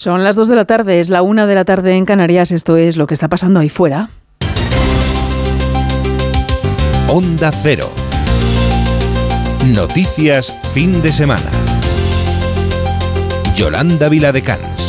Son las 2 de la tarde, es la 1 de la tarde en Canarias, esto es lo que está pasando ahí fuera. Onda Cero. Noticias fin de semana. Yolanda Viladecans.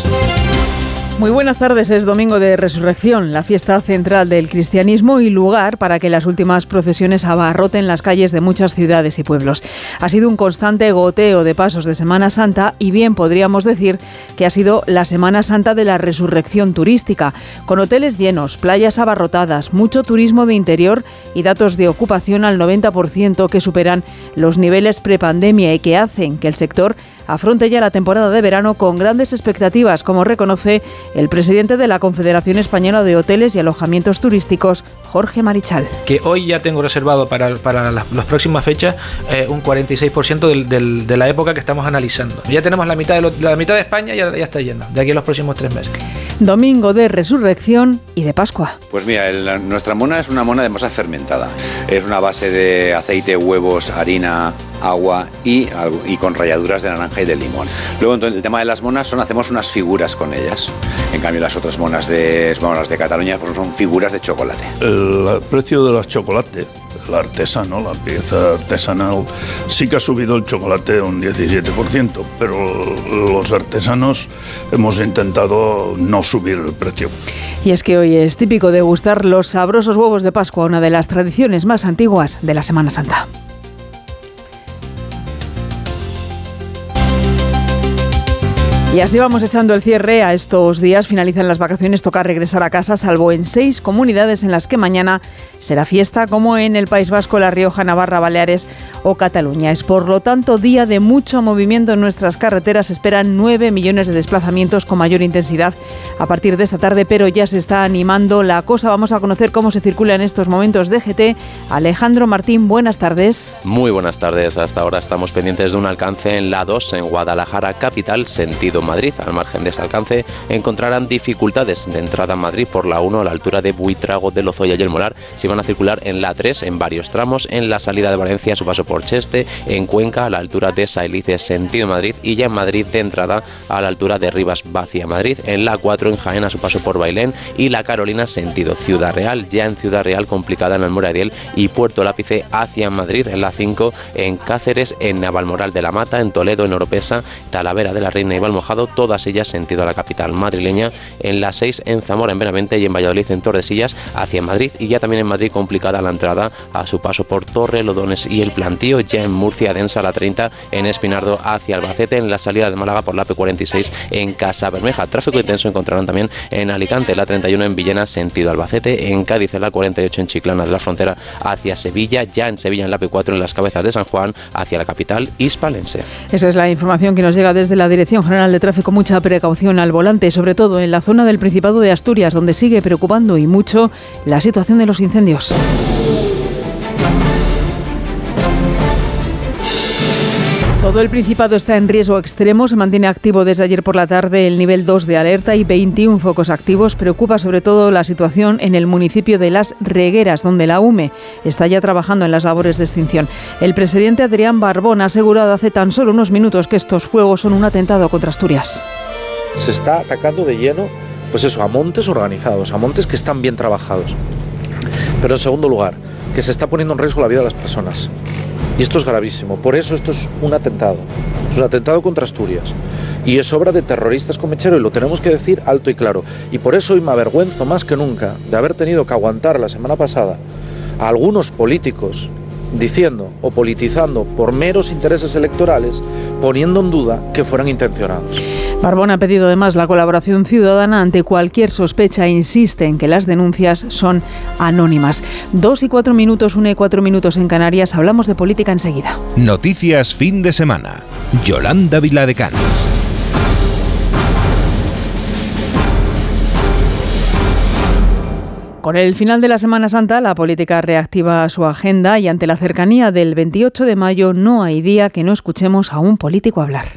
Muy buenas tardes, es Domingo de Resurrección, la fiesta central del cristianismo y lugar para que las últimas procesiones abarroten las calles de muchas ciudades y pueblos. Ha sido un constante goteo de pasos de Semana Santa y bien podríamos decir que ha sido la Semana Santa de la resurrección turística, con hoteles llenos, playas abarrotadas, mucho turismo de interior y datos de ocupación al 90% que superan los niveles prepandemia y que hacen que el sector afronte ya la temporada de verano con grandes expectativas, como reconoce el presidente de la Confederación Española de Hoteles y Alojamientos Turísticos, Jorge Marichal. Que hoy ya tengo reservado para, para las, próximas fechas eh, un 46% de la época que estamos analizando. Ya tenemos la mitad de, la mitad de España, ya, ya está llena, de aquí a los próximos tres meses. Domingo de Resurrección y de Pascua. Pues mira, nuestra mona es una mona de masa fermentada. Es una base de aceite, huevos, harina, agua y, y, con rayaduras de naranja y de limón. Luego, entonces, el tema de las monas son, hacemos unas figuras con ellas. En cambio, las otras monas de, monas de Cataluña pues son figuras de chocolate. El precio de las chocolates el artesano, la pieza artesanal, sí que ha subido el chocolate un 17%, pero los artesanos hemos intentado no subir el precio. Y es que hoy es típico degustar los sabrosos huevos de Pascua, una de las tradiciones más antiguas de la Semana Santa. Y así vamos echando el cierre a estos días. Finalizan las vacaciones, toca regresar a casa, salvo en seis comunidades en las que mañana será fiesta, como en el País Vasco, La Rioja, Navarra, Baleares o Cataluña. Es por lo tanto día de mucho movimiento en nuestras carreteras. esperan nueve millones de desplazamientos con mayor intensidad a partir de esta tarde, pero ya se está animando la cosa. Vamos a conocer cómo se circula en estos momentos de GT. Alejandro Martín, buenas tardes. Muy buenas tardes. Hasta ahora estamos pendientes de un alcance en la 2 en Guadalajara, capital, sentido Madrid. Al margen de ese alcance encontrarán dificultades de entrada a Madrid por la 1 a la altura de Buitrago de Lozoya y el Molar. Si van a circular en la 3 en varios tramos, en la salida de Valencia su paso por Cheste, en Cuenca a la altura de Sailice sentido Madrid y ya en Madrid de entrada a la altura de Rivas Vacia Madrid, en la 4 en Jaén a su paso por Bailén y la Carolina sentido Ciudad Real, ya en Ciudad Real complicada en Almoradiel y Puerto Lápice hacia Madrid, en la 5 en Cáceres, en Navalmoral de la Mata, en Toledo, en Oropesa, Talavera de la Reina y Valmojado todas ellas sentido a la capital madrileña, en la 6 en Zamora, en Benavente y en Valladolid en Tordesillas hacia Madrid. Y ya también en Madrid complicada la entrada a su paso por Torre, Lodones y el Plantío, ya en Murcia densa la 30 en Espinardo hacia Albacete, en la salida de Málaga por la P46 en Casa Bermeja. Tráfico intenso encontrarán también en Alicante, la 31 en Villena sentido Albacete, en Cádiz la 48 en Chiclana de la Frontera hacia Sevilla, ya en Sevilla en la P4 en las cabezas de San Juan hacia la capital hispalense. Esa es la información que nos llega desde la Dirección General de tráfico, mucha precaución al volante, sobre todo en la zona del Principado de Asturias, donde sigue preocupando y mucho la situación de los incendios. Todo el Principado está en riesgo extremo. Se mantiene activo desde ayer por la tarde el nivel 2 de alerta y 21 focos activos. Preocupa sobre todo la situación en el municipio de Las Regueras, donde la UME está ya trabajando en las labores de extinción. El presidente Adrián Barbón ha asegurado hace tan solo unos minutos que estos fuegos son un atentado contra Asturias. Se está atacando de lleno, pues eso, a montes organizados, a montes que están bien trabajados. Pero en segundo lugar, que se está poniendo en riesgo la vida de las personas. Y esto es gravísimo. Por eso esto es un atentado. Es un atentado contra Asturias. Y es obra de terroristas con mechero y lo tenemos que decir alto y claro. Y por eso hoy me avergüenzo más que nunca de haber tenido que aguantar la semana pasada a algunos políticos diciendo o politizando por meros intereses electorales, poniendo en duda que fueran intencionados. Barbón ha pedido además la colaboración ciudadana ante cualquier sospecha e insiste en que las denuncias son anónimas. Dos y cuatro minutos, una y cuatro minutos en Canarias. Hablamos de política enseguida. Noticias fin de semana. Yolanda Viladecans. Con el final de la Semana Santa, la política reactiva su agenda y ante la cercanía del 28 de mayo no hay día que no escuchemos a un político hablar.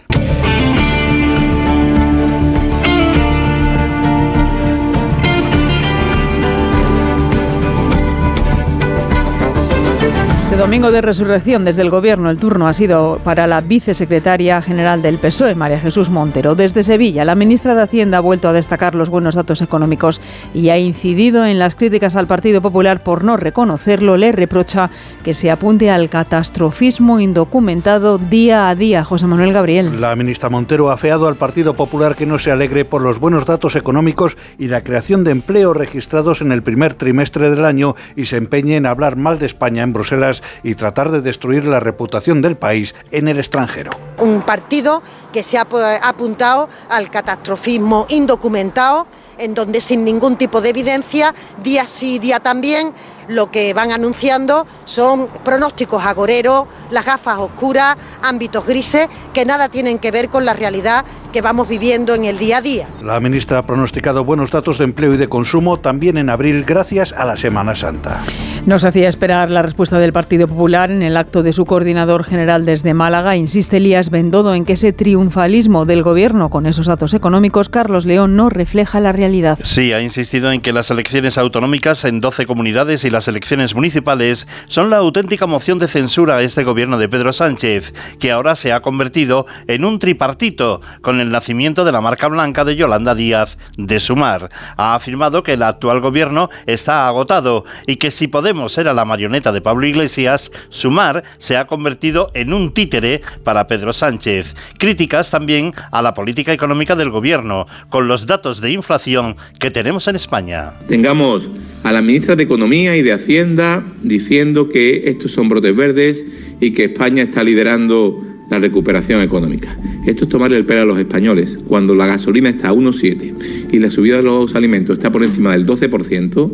Este domingo de resurrección desde el Gobierno el turno ha sido para la vicesecretaria general del PSOE, María Jesús Montero. Desde Sevilla, la ministra de Hacienda ha vuelto a destacar los buenos datos económicos y ha incidido en las críticas al Partido Popular por no reconocerlo. Le reprocha que se apunte al catastrofismo indocumentado día a día. José Manuel Gabriel. La ministra Montero ha feado al Partido Popular que no se alegre por los buenos datos económicos y la creación de empleo registrados en el primer trimestre del año y se empeñe en hablar mal de España en Bruselas y tratar de destruir la reputación del país en el extranjero. Un partido que se ha apuntado al catastrofismo indocumentado, en donde sin ningún tipo de evidencia, día sí, día también, lo que van anunciando son pronósticos agoreros, las gafas oscuras, ámbitos grises que nada tienen que ver con la realidad que vamos viviendo en el día a día. La ministra ha pronosticado buenos datos de empleo y de consumo también en abril gracias a la Semana Santa. Nos hacía esperar la respuesta del Partido Popular en el acto de su coordinador general desde Málaga. Insiste Elías Bendodo en que ese triunfalismo del gobierno con esos datos económicos, Carlos León, no refleja la realidad. Sí, ha insistido en que las elecciones autonómicas en 12 comunidades y las elecciones municipales son la auténtica moción de censura a este gobierno de Pedro Sánchez, que ahora se ha convertido en un tripartito con el nacimiento de la marca blanca de Yolanda Díaz de Sumar. Ha afirmado que el actual gobierno está agotado y que si Podemos era la marioneta de Pablo Iglesias, Sumar se ha convertido en un títere para Pedro Sánchez. Críticas también a la política económica del gobierno, con los datos de inflación que tenemos en España. Tengamos a la ministra de Economía y de Hacienda diciendo que estos son brotes verdes y que España está liderando la recuperación económica. Esto es tomarle el pelo a los españoles. Cuando la gasolina está a 1,7 y la subida de los alimentos está por encima del 12%,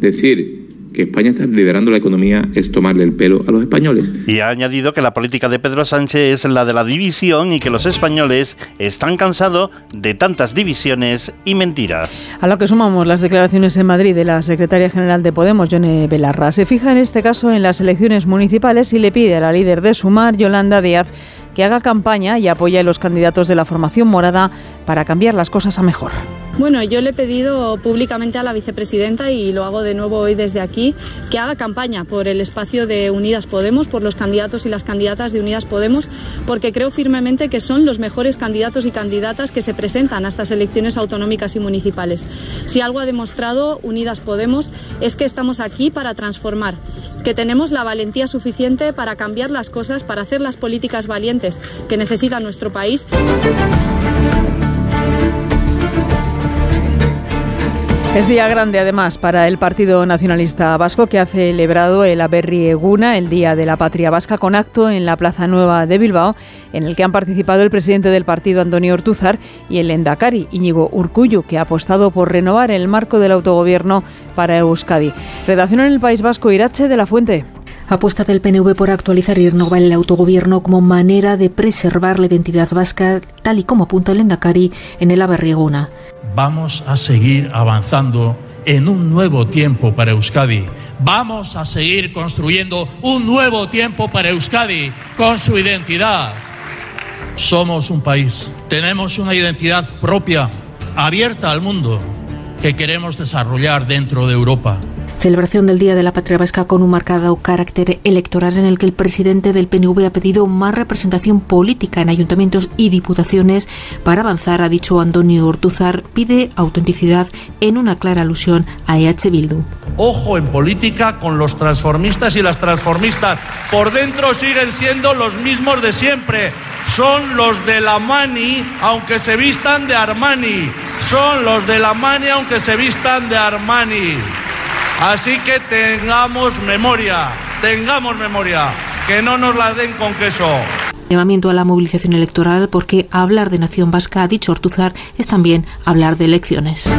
decir que España está liderando la economía es tomarle el pelo a los españoles. Y ha añadido que la política de Pedro Sánchez es la de la división y que los españoles están cansados de tantas divisiones y mentiras. A lo que sumamos las declaraciones en Madrid de la secretaria general de Podemos, Yone Belarra. Se fija en este caso en las elecciones municipales y le pide a la líder de Sumar, Yolanda Díaz, que haga campaña y apoye a los candidatos de la formación morada para cambiar las cosas a mejor. Bueno, yo le he pedido públicamente a la vicepresidenta y lo hago de nuevo hoy desde aquí que haga campaña por el espacio de Unidas Podemos, por los candidatos y las candidatas de Unidas Podemos, porque creo firmemente que son los mejores candidatos y candidatas que se presentan a estas elecciones autonómicas y municipales. Si algo ha demostrado Unidas Podemos es que estamos aquí para transformar, que tenemos la valentía suficiente para cambiar las cosas, para hacer las políticas valientes que necesita nuestro país. Es día grande además para el Partido Nacionalista Vasco que ha celebrado el Aberri Eguna, el Día de la Patria Vasca, con acto en la Plaza Nueva de Bilbao, en el que han participado el presidente del partido Antonio Ortúzar y el Endacari Íñigo Urcuyu, que ha apostado por renovar el marco del autogobierno para Euskadi. Redacción en el País Vasco Irache de la Fuente. Apuesta del PNV por actualizar y renovar el autogobierno como manera de preservar la identidad vasca, tal y como apunta el Endacari en el Aberrieguna vamos a seguir avanzando en un nuevo tiempo para Euskadi. Vamos a seguir construyendo un nuevo tiempo para Euskadi con su identidad. Somos un país, tenemos una identidad propia, abierta al mundo, que queremos desarrollar dentro de Europa. Celebración del Día de la Patria Vasca con un marcado carácter electoral en el que el presidente del PNV ha pedido más representación política en ayuntamientos y diputaciones para avanzar, ha dicho Antonio Ortuzar, pide autenticidad en una clara alusión a EH Bildu. Ojo en política con los transformistas y las transformistas. Por dentro siguen siendo los mismos de siempre. Son los de la Mani, aunque se vistan de Armani. Son los de la Mani, aunque se vistan de Armani. Así que tengamos memoria, tengamos memoria, que no nos la den con queso. Llamamiento a la movilización electoral porque hablar de nación vasca, ha dicho Ortuzar, es también hablar de elecciones.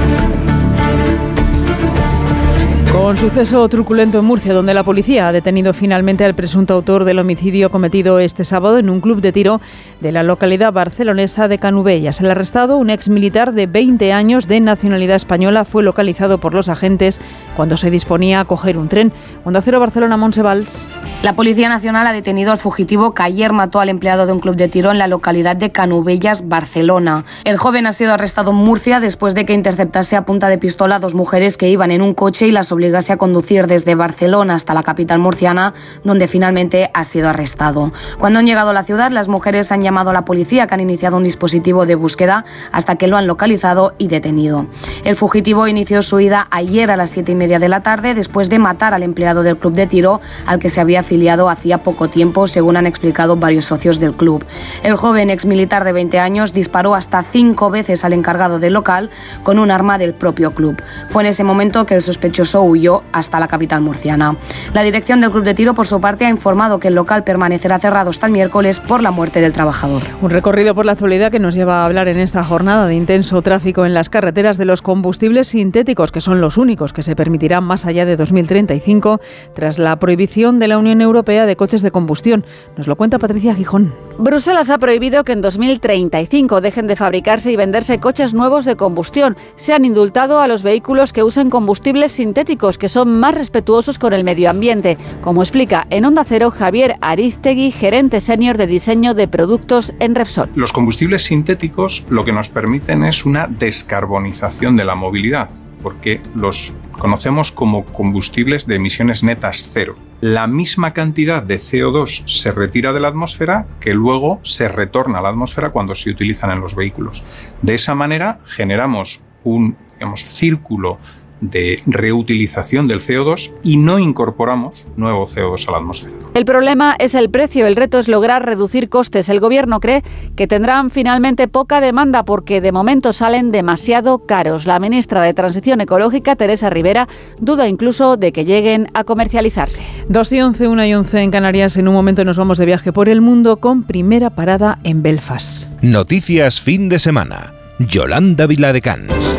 Con suceso truculento en Murcia, donde la policía ha detenido finalmente al presunto autor del homicidio cometido este sábado en un club de tiro de la localidad barcelonesa de Canubellas. El arrestado, un ex militar de 20 años de nacionalidad española, fue localizado por los agentes cuando se disponía a coger un tren. Onda Cero Barcelona Monsevals. La Policía Nacional ha detenido al fugitivo que ayer mató al empleado de un club de tiro en la localidad de Canubellas, Barcelona. El joven ha sido arrestado en Murcia después de que interceptase a punta de pistola a dos mujeres que iban en un coche y las obligase a conducir desde Barcelona hasta la capital murciana, donde finalmente ha sido arrestado. Cuando han llegado a la ciudad, las mujeres han llamado a la policía que han iniciado un dispositivo de búsqueda hasta que lo han localizado y detenido. El fugitivo inició su ida ayer a las siete y media de la tarde después de matar al empleado del club de tiro al que se había afiliado hacía poco tiempo, según han explicado varios socios del club. El joven ex militar de 20 años disparó hasta cinco veces al encargado del local con un arma del propio club. Fue en ese momento que el sospechoso huyó hasta la capital murciana. La dirección del club de tiro, por su parte, ha informado que el local permanecerá cerrado hasta el miércoles por la muerte del trabajador. Un recorrido por la actualidad que nos lleva a hablar en esta jornada de intenso tráfico en las carreteras de los combustibles sintéticos, que son los únicos que se permitirán más allá de 2035 tras la prohibición de la Unión Europea de coches de combustión. Nos lo cuenta Patricia Gijón. Bruselas ha prohibido que en 2035 dejen de fabricarse y venderse coches nuevos de combustión. Se han indultado a los vehículos que usen combustibles sintéticos, que son más respetuosos con el medio ambiente, como explica en Onda Cero Javier Ariztegui, gerente senior de diseño de productos en Repsol. Los combustibles sintéticos lo que nos permiten es una descarbonización de la movilidad porque los conocemos como combustibles de emisiones netas cero. La misma cantidad de CO2 se retira de la atmósfera que luego se retorna a la atmósfera cuando se utilizan en los vehículos. De esa manera generamos un círculo de reutilización del CO2 y no incorporamos nuevo CO2 a la atmósfera. El problema es el precio, el reto es lograr reducir costes. El gobierno cree que tendrán finalmente poca demanda porque de momento salen demasiado caros. La ministra de Transición Ecológica, Teresa Rivera, duda incluso de que lleguen a comercializarse. 2 y 11, 1 y 11 en Canarias. En un momento nos vamos de viaje por el mundo con primera parada en Belfast. Noticias fin de semana. Yolanda Viladecans.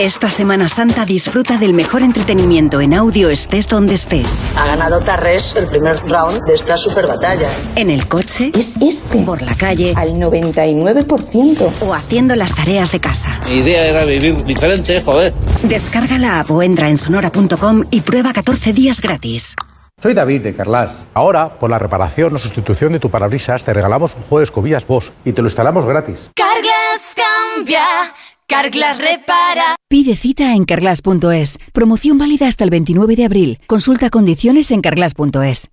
Esta Semana Santa disfruta del mejor entretenimiento en audio estés donde estés. Ha ganado Tarres el primer round de esta super batalla. En el coche. Es este. Por la calle. Al 99%. O haciendo las tareas de casa. Mi idea era vivir diferente, joder. Descarga la app o entra en sonora.com y prueba 14 días gratis. Soy David de Carlas. Ahora, por la reparación o sustitución de tu parabrisas, te regalamos un juego de escobillas Bosch y te lo instalamos gratis. Carglass cambia. Carglass repara. Pide cita en carglass.es. Promoción válida hasta el 29 de abril. Consulta condiciones en carglass.es.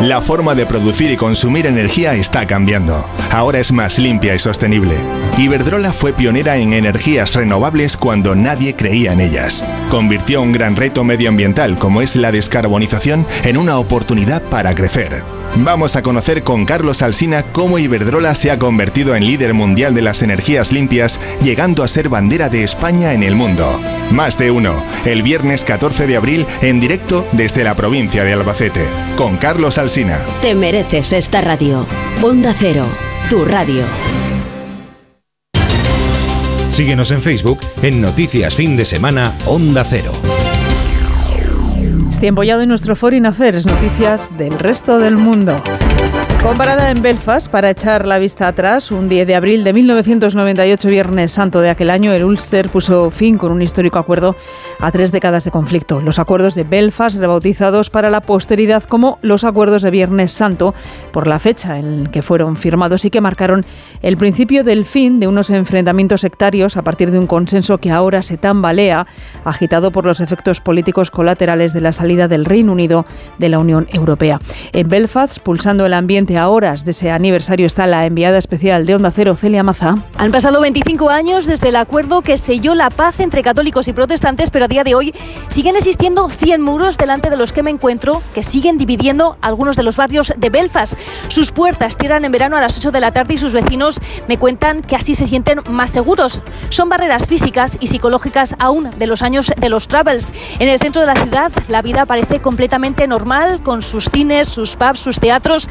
La forma de producir y consumir energía está cambiando. Ahora es más limpia y sostenible. Iberdrola fue pionera en energías renovables cuando nadie creía en ellas. Convirtió un gran reto medioambiental como es la descarbonización en una oportunidad para crecer. Vamos a conocer con Carlos Alsina cómo Iberdrola se ha convertido en líder mundial de las energías limpias, llegando a ser bandera de España en el mundo. Más de uno, el viernes 14 de abril en directo desde la provincia de Albacete, con Carlos Alsina. Te mereces esta radio. Onda Cero, tu radio. Síguenos en Facebook en Noticias Fin de Semana Onda Cero. Tiempo ya de nuestro Foreign Affairs, noticias del resto del mundo. Comparada en Belfast, para echar la vista atrás, un 10 de abril de 1998, Viernes Santo de aquel año, el Ulster puso fin con un histórico acuerdo a tres décadas de conflicto. Los acuerdos de Belfast, rebautizados para la posteridad como los acuerdos de Viernes Santo, por la fecha en que fueron firmados y que marcaron el principio del fin de unos enfrentamientos sectarios a partir de un consenso que ahora se tambalea, agitado por los efectos políticos colaterales de la salida del Reino Unido de la Unión Europea. En Belfast, pulsando el ambiente a horas de ese aniversario está la enviada especial de Onda Cero, Celia Maza. Han pasado 25 años desde el acuerdo que selló la paz entre católicos y protestantes, pero a día de hoy siguen existiendo 100 muros delante de los que me encuentro que siguen dividiendo algunos de los barrios de Belfast. Sus puertas cierran en verano a las 8 de la tarde y sus vecinos me cuentan que así se sienten más seguros. Son barreras físicas y psicológicas aún de los años de los Travels. En el centro de la ciudad, la vida parece completamente normal, con sus cines, sus pubs, sus teatros,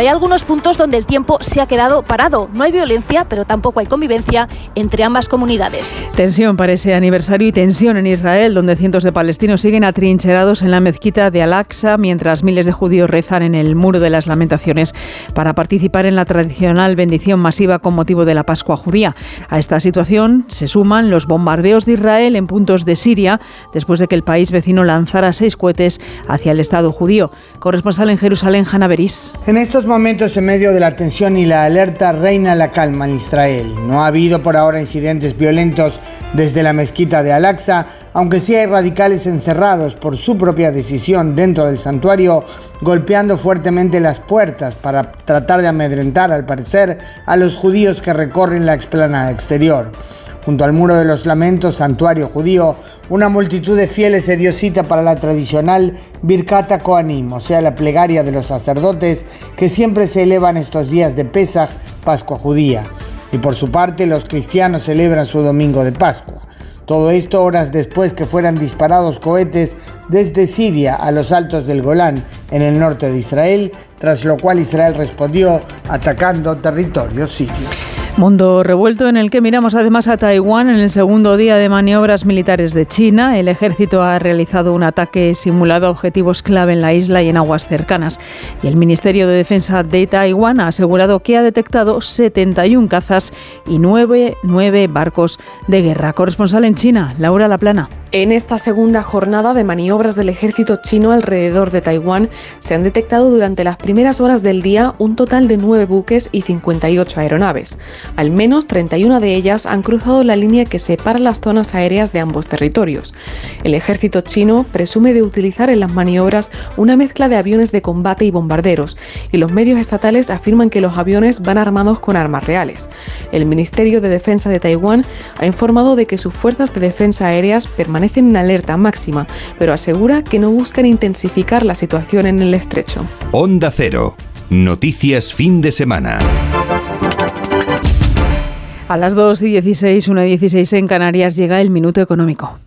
pero hay algunos puntos donde el tiempo se ha quedado parado. No hay violencia, pero tampoco hay convivencia entre ambas comunidades. Tensión para ese aniversario y tensión en Israel, donde cientos de palestinos siguen atrincherados en la mezquita de Al-Aqsa, mientras miles de judíos rezan en el Muro de las Lamentaciones para participar en la tradicional bendición masiva con motivo de la Pascua judía. A esta situación se suman los bombardeos de Israel en puntos de Siria, después de que el país vecino lanzara seis cohetes hacia el Estado judío. Corresponsal en Jerusalén, Hanna Beris. En estos momentos, en medio de la tensión y la alerta, reina la calma en Israel. No ha habido por ahora incidentes violentos desde la mezquita de Al-Aqsa, aunque sí hay radicales encerrados por su propia decisión dentro del santuario, golpeando fuertemente las puertas para tratar de amedrentar, al parecer, a los judíos que recorren la explanada exterior. Junto al muro de los lamentos, santuario judío, una multitud de fieles se dio cita para la tradicional Birkata Koanim, o sea, la plegaria de los sacerdotes que siempre se elevan estos días de Pesach, Pascua judía. Y por su parte, los cristianos celebran su domingo de Pascua. Todo esto horas después que fueran disparados cohetes desde Siria a los altos del Golán, en el norte de Israel, tras lo cual Israel respondió atacando territorio sirio. Mundo revuelto en el que miramos además a Taiwán en el segundo día de maniobras militares de China. El ejército ha realizado un ataque simulado a objetivos clave en la isla y en aguas cercanas. Y el Ministerio de Defensa de Taiwán ha asegurado que ha detectado 71 cazas y 9, 9 barcos de guerra. Corresponsal en China, Laura Laplana. En esta segunda jornada de maniobras del ejército chino alrededor de Taiwán se han detectado durante las primeras horas del día un total de 9 buques y 58 aeronaves. Al menos 31 de ellas han cruzado la línea que separa las zonas aéreas de ambos territorios. El ejército chino presume de utilizar en las maniobras una mezcla de aviones de combate y bombarderos, y los medios estatales afirman que los aviones van armados con armas reales. El Ministerio de Defensa de Taiwán ha informado de que sus fuerzas de defensa aéreas permanecen permanecen en alerta máxima, pero asegura que no buscan intensificar la situación en el estrecho. Onda Cero. Noticias fin de semana. A las 2 y 16, 1 y 16 en Canarias llega el minuto económico.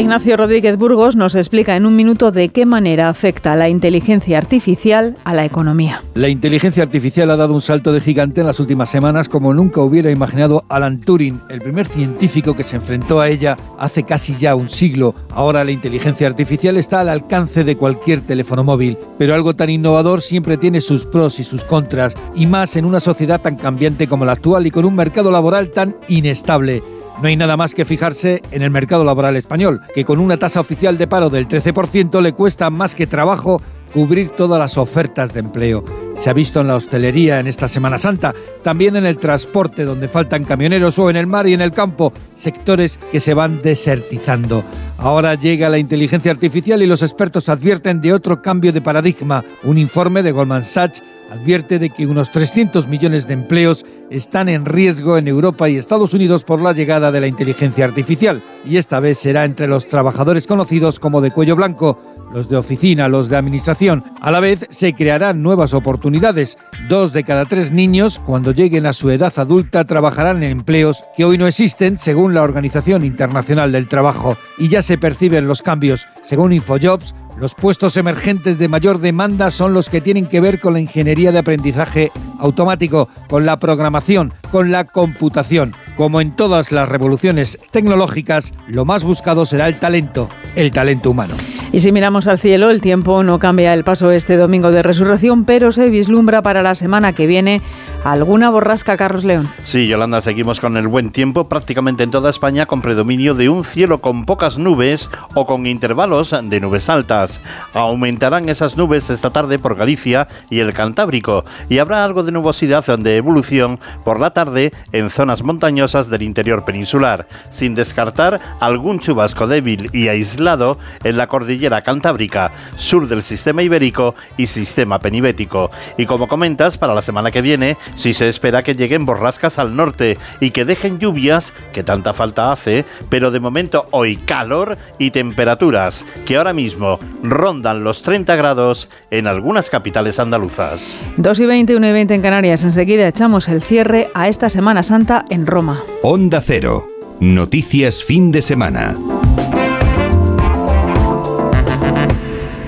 Ignacio Rodríguez Burgos nos explica en un minuto de qué manera afecta la inteligencia artificial a la economía. La inteligencia artificial ha dado un salto de gigante en las últimas semanas como nunca hubiera imaginado Alan Turing, el primer científico que se enfrentó a ella hace casi ya un siglo. Ahora la inteligencia artificial está al alcance de cualquier teléfono móvil, pero algo tan innovador siempre tiene sus pros y sus contras, y más en una sociedad tan cambiante como la actual y con un mercado laboral tan inestable. No hay nada más que fijarse en el mercado laboral español, que con una tasa oficial de paro del 13% le cuesta más que trabajo cubrir todas las ofertas de empleo. Se ha visto en la hostelería en esta Semana Santa, también en el transporte donde faltan camioneros o en el mar y en el campo, sectores que se van desertizando. Ahora llega la inteligencia artificial y los expertos advierten de otro cambio de paradigma. Un informe de Goldman Sachs advierte de que unos 300 millones de empleos están en riesgo en Europa y Estados Unidos por la llegada de la inteligencia artificial. Y esta vez será entre los trabajadores conocidos como de cuello blanco, los de oficina, los de administración. A la vez se crearán nuevas oportunidades. Dos de cada tres niños, cuando lleguen a su edad adulta, trabajarán en empleos que hoy no existen según la Organización Internacional del Trabajo. Y ya se perciben los cambios. Según Infojobs, los puestos emergentes de mayor demanda son los que tienen que ver con la ingeniería de aprendizaje automático, con la programación, con la computación. Como en todas las revoluciones tecnológicas, lo más buscado será el talento, el talento humano. Y si miramos al cielo, el tiempo no cambia el paso este domingo de resurrección, pero se vislumbra para la semana que viene alguna borrasca, Carlos León. Sí, Yolanda, seguimos con el buen tiempo prácticamente en toda España con predominio de un cielo con pocas nubes o con intervalos de nubes altas. Aumentarán esas nubes esta tarde por Galicia y el Cantábrico y habrá algo de nubosidad de evolución por la tarde en zonas montañosas del interior peninsular, sin descartar algún chubasco débil y aislado en la cordillera cantábrica, sur del sistema ibérico y sistema penibético. Y como comentas, para la semana que viene si se espera que lleguen borrascas al norte y que dejen lluvias, que tanta falta hace, pero de momento hoy calor y temperaturas que ahora mismo rondan los 30 grados en algunas capitales andaluzas. 2 y 20, 1 y 20 en Canarias. Enseguida echamos el cierre a esta Semana Santa en Roma. Onda Cero. Noticias fin de semana.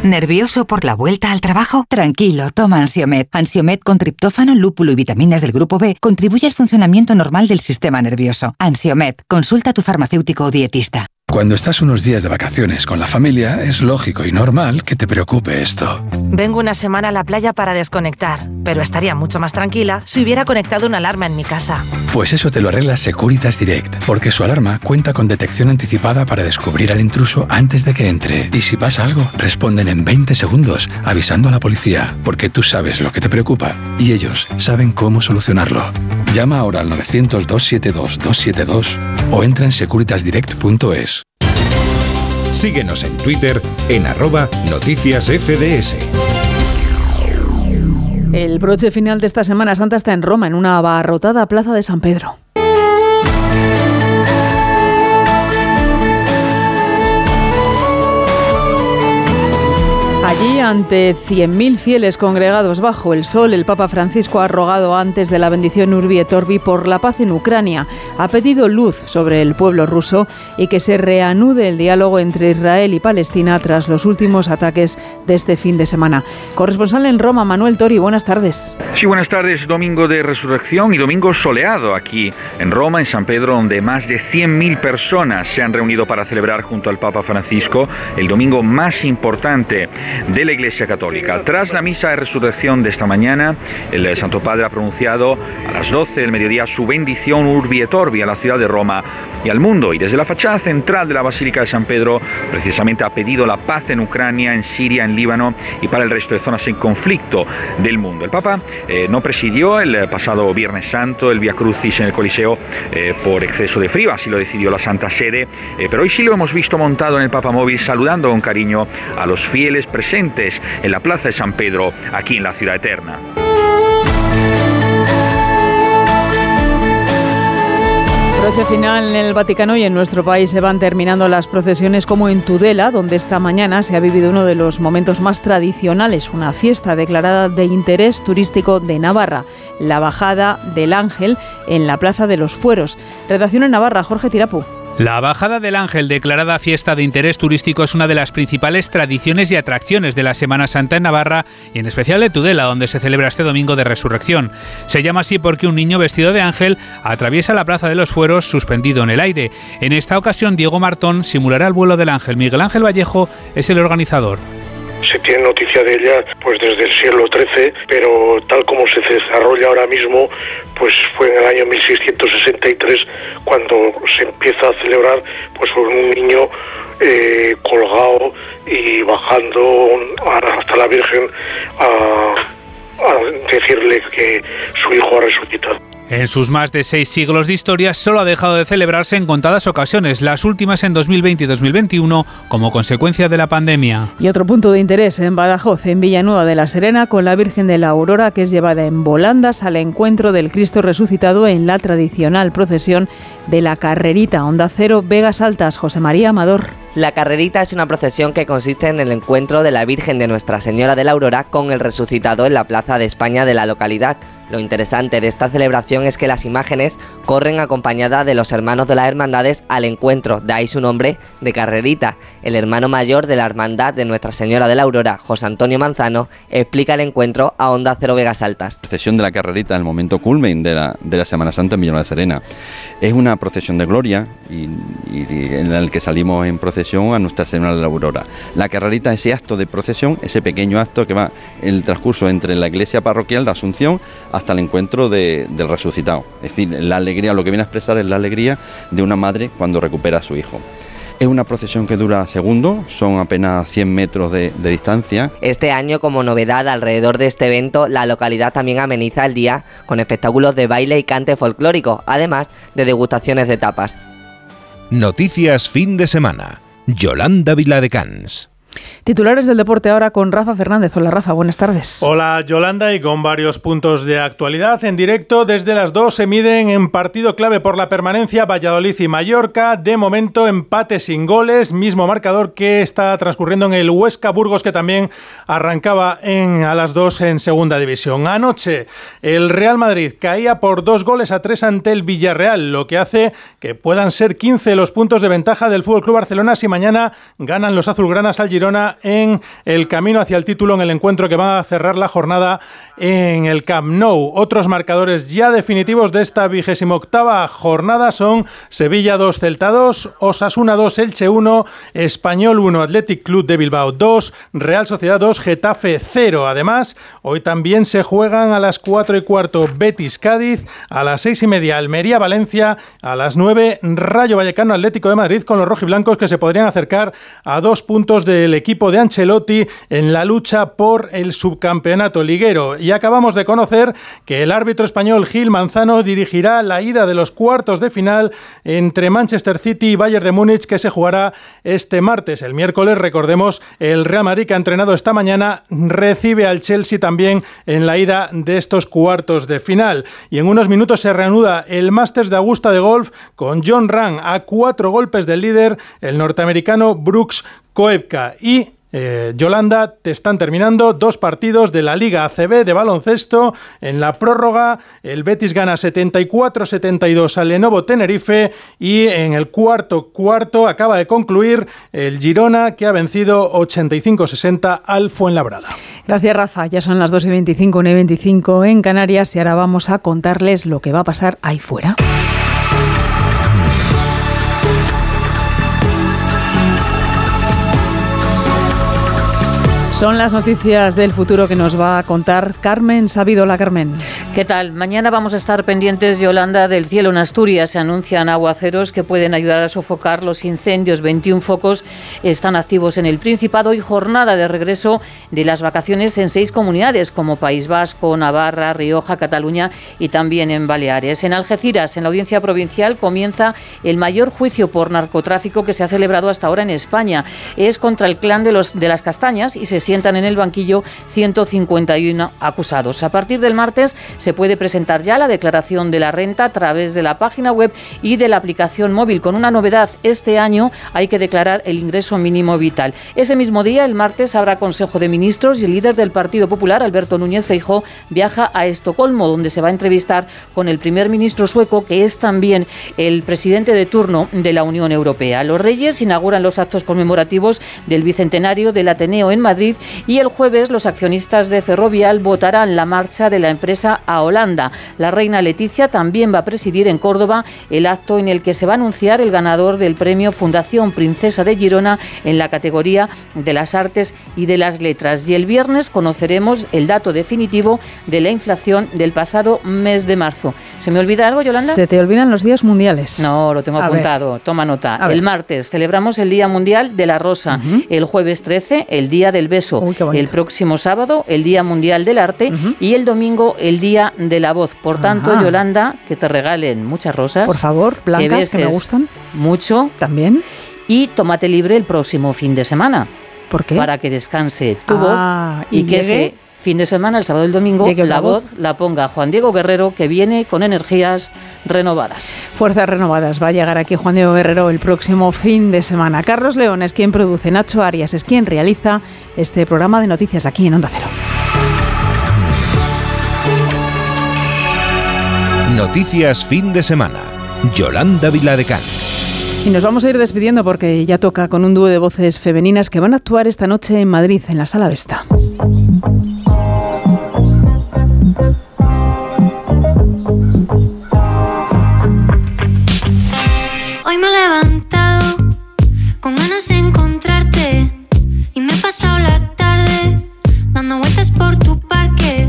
¿Nervioso por la vuelta al trabajo? Tranquilo, toma Ansiomet. Ansiomet con triptófano, lúpulo y vitaminas del grupo B contribuye al funcionamiento normal del sistema nervioso. Ansiomet, consulta a tu farmacéutico o dietista. Cuando estás unos días de vacaciones con la familia, es lógico y normal que te preocupe esto. Vengo una semana a la playa para desconectar, pero estaría mucho más tranquila si hubiera conectado una alarma en mi casa. Pues eso te lo arregla Securitas Direct, porque su alarma cuenta con detección anticipada para descubrir al intruso antes de que entre. Y si pasa algo, responden en 20 segundos, avisando a la policía, porque tú sabes lo que te preocupa y ellos saben cómo solucionarlo. Llama ahora al 900-272-272 o entra en securitasdirect.es. Síguenos en Twitter en arroba noticias FDS. El broche final de esta Semana Santa está en Roma, en una abarrotada plaza de San Pedro. Allí, ante 100.000 fieles congregados bajo el sol, el Papa Francisco ha rogado antes de la bendición Urbi et Orbi por la paz en Ucrania. Ha pedido luz sobre el pueblo ruso y que se reanude el diálogo entre Israel y Palestina tras los últimos ataques de este fin de semana. Corresponsal en Roma, Manuel Tori, buenas tardes. Sí, buenas tardes. Domingo de Resurrección y domingo soleado aquí en Roma, en San Pedro, donde más de 100.000 personas se han reunido para celebrar junto al Papa Francisco el domingo más importante de la Iglesia Católica. Tras la misa de resurrección de esta mañana, el Santo Padre ha pronunciado a las 12 del mediodía su bendición Urbi et Orbi a la ciudad de Roma y al mundo. Y desde la fachada central de la Basílica de San Pedro, precisamente ha pedido la paz en Ucrania, en Siria, en Líbano y para el resto de zonas en conflicto del mundo. El Papa eh, no presidió el pasado Viernes Santo el Via Crucis en el Coliseo eh, por exceso de frío, así lo decidió la Santa Sede, eh, pero hoy sí lo hemos visto montado en el Papa Móvil saludando con cariño a los fieles presentes en la Plaza de San Pedro, aquí en la Ciudad Eterna. Broche final en el Vaticano y en nuestro país se van terminando las procesiones como en Tudela, donde esta mañana se ha vivido uno de los momentos más tradicionales, una fiesta declarada de interés turístico de Navarra, la bajada del Ángel en la Plaza de los Fueros. Redacción en Navarra, Jorge Tirapu. La Bajada del Ángel, declarada fiesta de interés turístico, es una de las principales tradiciones y atracciones de la Semana Santa en Navarra y en especial de Tudela, donde se celebra este domingo de resurrección. Se llama así porque un niño vestido de ángel atraviesa la Plaza de los Fueros suspendido en el aire. En esta ocasión, Diego Martón simulará el vuelo del ángel. Miguel Ángel Vallejo es el organizador se tiene noticia de ella pues desde el siglo XIII, pero tal como se desarrolla ahora mismo, pues fue en el año 1663 cuando se empieza a celebrar pues un niño eh, colgado y bajando hasta la Virgen a decirle que su hijo ha resucitado. En sus más de seis siglos de historia solo ha dejado de celebrarse en contadas ocasiones, las últimas en 2020 y 2021 como consecuencia de la pandemia. Y otro punto de interés en Badajoz, en Villanueva de la Serena, con la Virgen de la Aurora que es llevada en volandas al encuentro del Cristo resucitado en la tradicional procesión de la Carrerita Onda Cero Vegas Altas. José María Amador. La carrerita es una procesión que consiste en el encuentro de la Virgen de Nuestra Señora de la Aurora con el resucitado en la Plaza de España de la localidad. Lo interesante de esta celebración es que las imágenes corren acompañadas de los hermanos de las hermandades al encuentro, de ahí su nombre de Carrerita. El hermano mayor de la hermandad de Nuestra Señora de la Aurora, José Antonio Manzano, explica el encuentro a Onda Cero Vegas Altas. Procesión de la Carrerita, el momento culmen de la, de la Semana Santa en Villanueva de Serena. Es una procesión de gloria y, en el que salimos en procesión a Nuestra Señora de la Aurora. La Carrerita es ese acto de procesión, ese pequeño acto que va el transcurso entre la iglesia parroquial de Asunción hasta el encuentro de, del resucitado. Es decir, la alegría, lo que viene a expresar es la alegría de una madre cuando recupera a su hijo. Es una procesión que dura segundos, son apenas 100 metros de, de, distancia. Este año, como novedad alrededor de este evento, la localidad también ameniza el día con espectáculos de baile y cante folclórico, además de degustaciones de tapas. Noticias fin de semana. Yolanda Viladecans. Titulares del deporte ahora con Rafa Fernández. Hola Rafa, buenas tardes. Hola Yolanda y con varios puntos de actualidad en directo desde las 2 se miden en partido clave por la permanencia Valladolid y Mallorca. De momento empate sin goles, mismo marcador que está transcurriendo en el Huesca Burgos que también arrancaba en, a las 2 en segunda división. Anoche el Real Madrid caía por dos goles a tres ante el Villarreal, lo que hace que puedan ser 15 los puntos de ventaja del FC Barcelona si mañana ganan los azulgranas al Girona en el camino hacia el título en el encuentro que va a cerrar la jornada en el Camp Nou. Otros marcadores ya definitivos de esta vigésima octava jornada son Sevilla 2, Celta 2, Osasuna 2, Elche 1, Español 1, Athletic Club de Bilbao 2, Real Sociedad 2, Getafe 0. Además, hoy también se juegan a las 4 y cuarto Betis Cádiz, a las 6 y media Almería Valencia, a las 9 Rayo Vallecano Atlético de Madrid con los rojiblancos que se podrían acercar a dos puntos del equipo de Ancelotti en la lucha por el subcampeonato liguero. Y acabamos de conocer que el árbitro español Gil Manzano dirigirá la ida de los cuartos de final entre Manchester City y Bayern de Múnich que se jugará este martes. El miércoles, recordemos, el Real Madrid que ha entrenado esta mañana recibe al Chelsea también en la ida de estos cuartos de final. Y en unos minutos se reanuda el Masters de Augusta de Golf con John Ram a cuatro golpes del líder, el norteamericano Brooks Koepka. Y eh, Yolanda, te están terminando dos partidos de la Liga ACB de baloncesto. En la prórroga, el Betis gana 74-72 al Lenovo Tenerife y en el cuarto cuarto acaba de concluir el Girona que ha vencido 85-60 al Fuenlabrada. Gracias, Rafa. Ya son las 2 y 25, 1 y 25 en Canarias y ahora vamos a contarles lo que va a pasar ahí fuera. Son las noticias del futuro que nos va a contar Carmen Sabidola. Carmen. ¿Qué tal? Mañana vamos a estar pendientes, Yolanda, del cielo en Asturias. Se anuncian aguaceros que pueden ayudar a sofocar los incendios. 21 focos están activos en el Principado y jornada de regreso de las vacaciones en seis comunidades como País Vasco, Navarra, Rioja, Cataluña y también en Baleares. En Algeciras, en la audiencia provincial, comienza el mayor juicio por narcotráfico que se ha celebrado hasta ahora en España. Es contra el clan de, los, de las castañas y se sientan en el banquillo 151 acusados. A partir del martes se puede presentar ya la declaración de la renta a través de la página web y de la aplicación móvil. Con una novedad, este año hay que declarar el ingreso mínimo vital. Ese mismo día, el martes, habrá Consejo de Ministros y el líder del Partido Popular, Alberto Núñez Feijó, viaja a Estocolmo, donde se va a entrevistar con el primer ministro sueco, que es también el presidente de turno de la Unión Europea. Los reyes inauguran los actos conmemorativos del bicentenario del Ateneo en Madrid y el jueves los accionistas de Ferrovial votarán la marcha de la empresa a Holanda. La reina Leticia también va a presidir en Córdoba el acto en el que se va a anunciar el ganador del premio Fundación Princesa de Girona en la categoría de las artes y de las letras. Y el viernes conoceremos el dato definitivo de la inflación del pasado mes de marzo. ¿Se me olvida algo, Yolanda? Se te olvidan los días mundiales. No, lo tengo apuntado. Toma nota. El martes celebramos el Día Mundial de la Rosa. El jueves 13, el Día del Beso. El próximo sábado, el Día Mundial del Arte. Y el domingo, el Día de la Voz. Por tanto, Yolanda, que te regalen muchas rosas. Por favor, blancas, que, me gustan. Mucho. También. Y tómate libre el próximo fin de semana. ¿Por qué? Para que descanse tu Ah, voz y, y que ese fin de semana, el sábado y el domingo, la la voz voz. la ponga Juan Diego Guerrero, que viene con energías renovadas. Fuerzas renovadas. Va a llegar aquí Juan Diego Guerrero el próximo fin de semana. Carlos León es quien produce, Nacho Arias es quien realiza este programa de noticias aquí en Onda Cero. Noticias fin de semana. Yolanda Viladecans. Y nos vamos a ir despidiendo porque ya toca con un dúo de voces femeninas que van a actuar esta noche en Madrid, en la Sala Vesta. Me he levantado con ganas de encontrarte y me he pasado la tarde dando vueltas por tu parque.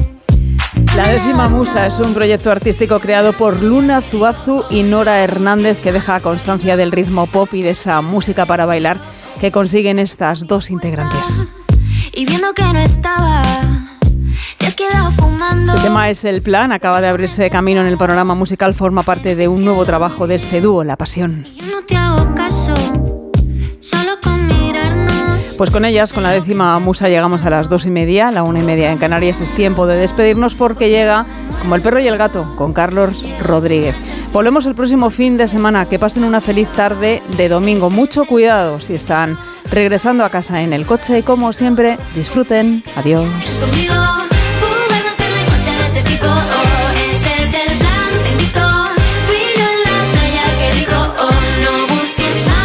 La décima musa es un proyecto artístico creado por Luna Zuazu y Nora Hernández que deja constancia del ritmo pop y de esa música para bailar que consiguen estas dos integrantes. Y viendo que no estaba, Este tema es El Plan, acaba de abrirse camino en el panorama musical, forma parte de un nuevo trabajo de este dúo, La Pasión. Yo no te hago caso, solo con mirarnos. Pues con ellas, con la décima musa, llegamos a las dos y media, la una y media en Canarias. Es tiempo de despedirnos porque llega, como el perro y el gato, con Carlos Rodríguez. Volvemos el próximo fin de semana. Que pasen una feliz tarde de domingo. Mucho cuidado si están regresando a casa en el coche y como siempre, disfruten. Adiós.